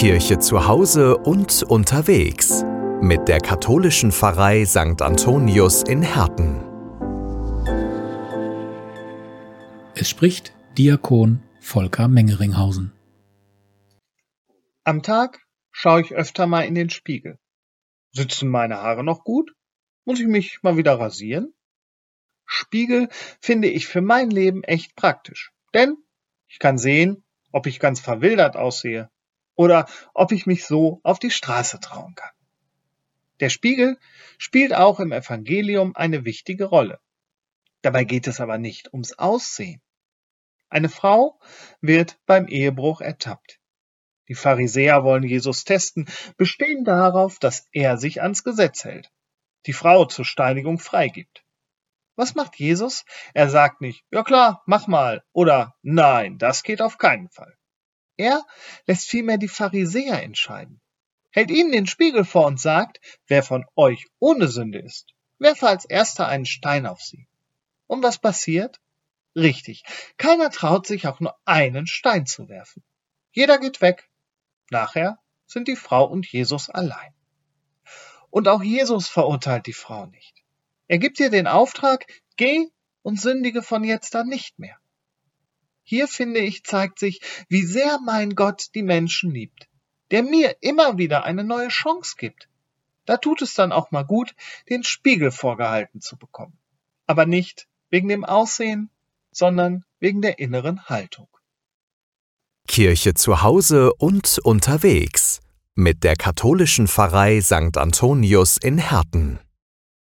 Kirche zu Hause und unterwegs mit der katholischen Pfarrei St. Antonius in Herten. Es spricht Diakon Volker Mengeringhausen. Am Tag schaue ich öfter mal in den Spiegel. Sitzen meine Haare noch gut? Muss ich mich mal wieder rasieren? Spiegel finde ich für mein Leben echt praktisch. Denn ich kann sehen, ob ich ganz verwildert aussehe oder ob ich mich so auf die Straße trauen kann. Der Spiegel spielt auch im Evangelium eine wichtige Rolle. Dabei geht es aber nicht ums Aussehen. Eine Frau wird beim Ehebruch ertappt. Die Pharisäer wollen Jesus testen, bestehen darauf, dass er sich ans Gesetz hält, die Frau zur Steinigung freigibt. Was macht Jesus? Er sagt nicht, ja klar, mach mal oder nein, das geht auf keinen Fall. Er lässt vielmehr die Pharisäer entscheiden, hält ihnen den Spiegel vor und sagt, wer von euch ohne Sünde ist, werfe als erster einen Stein auf sie. Und was passiert? Richtig, keiner traut sich auch nur einen Stein zu werfen. Jeder geht weg. Nachher sind die Frau und Jesus allein. Und auch Jesus verurteilt die Frau nicht. Er gibt dir den Auftrag, geh und sündige von jetzt an nicht mehr. Hier finde ich, zeigt sich, wie sehr mein Gott die Menschen liebt, der mir immer wieder eine neue Chance gibt. Da tut es dann auch mal gut, den Spiegel vorgehalten zu bekommen. Aber nicht wegen dem Aussehen, sondern wegen der inneren Haltung. Kirche zu Hause und unterwegs mit der katholischen Pfarrei St. Antonius in Herten.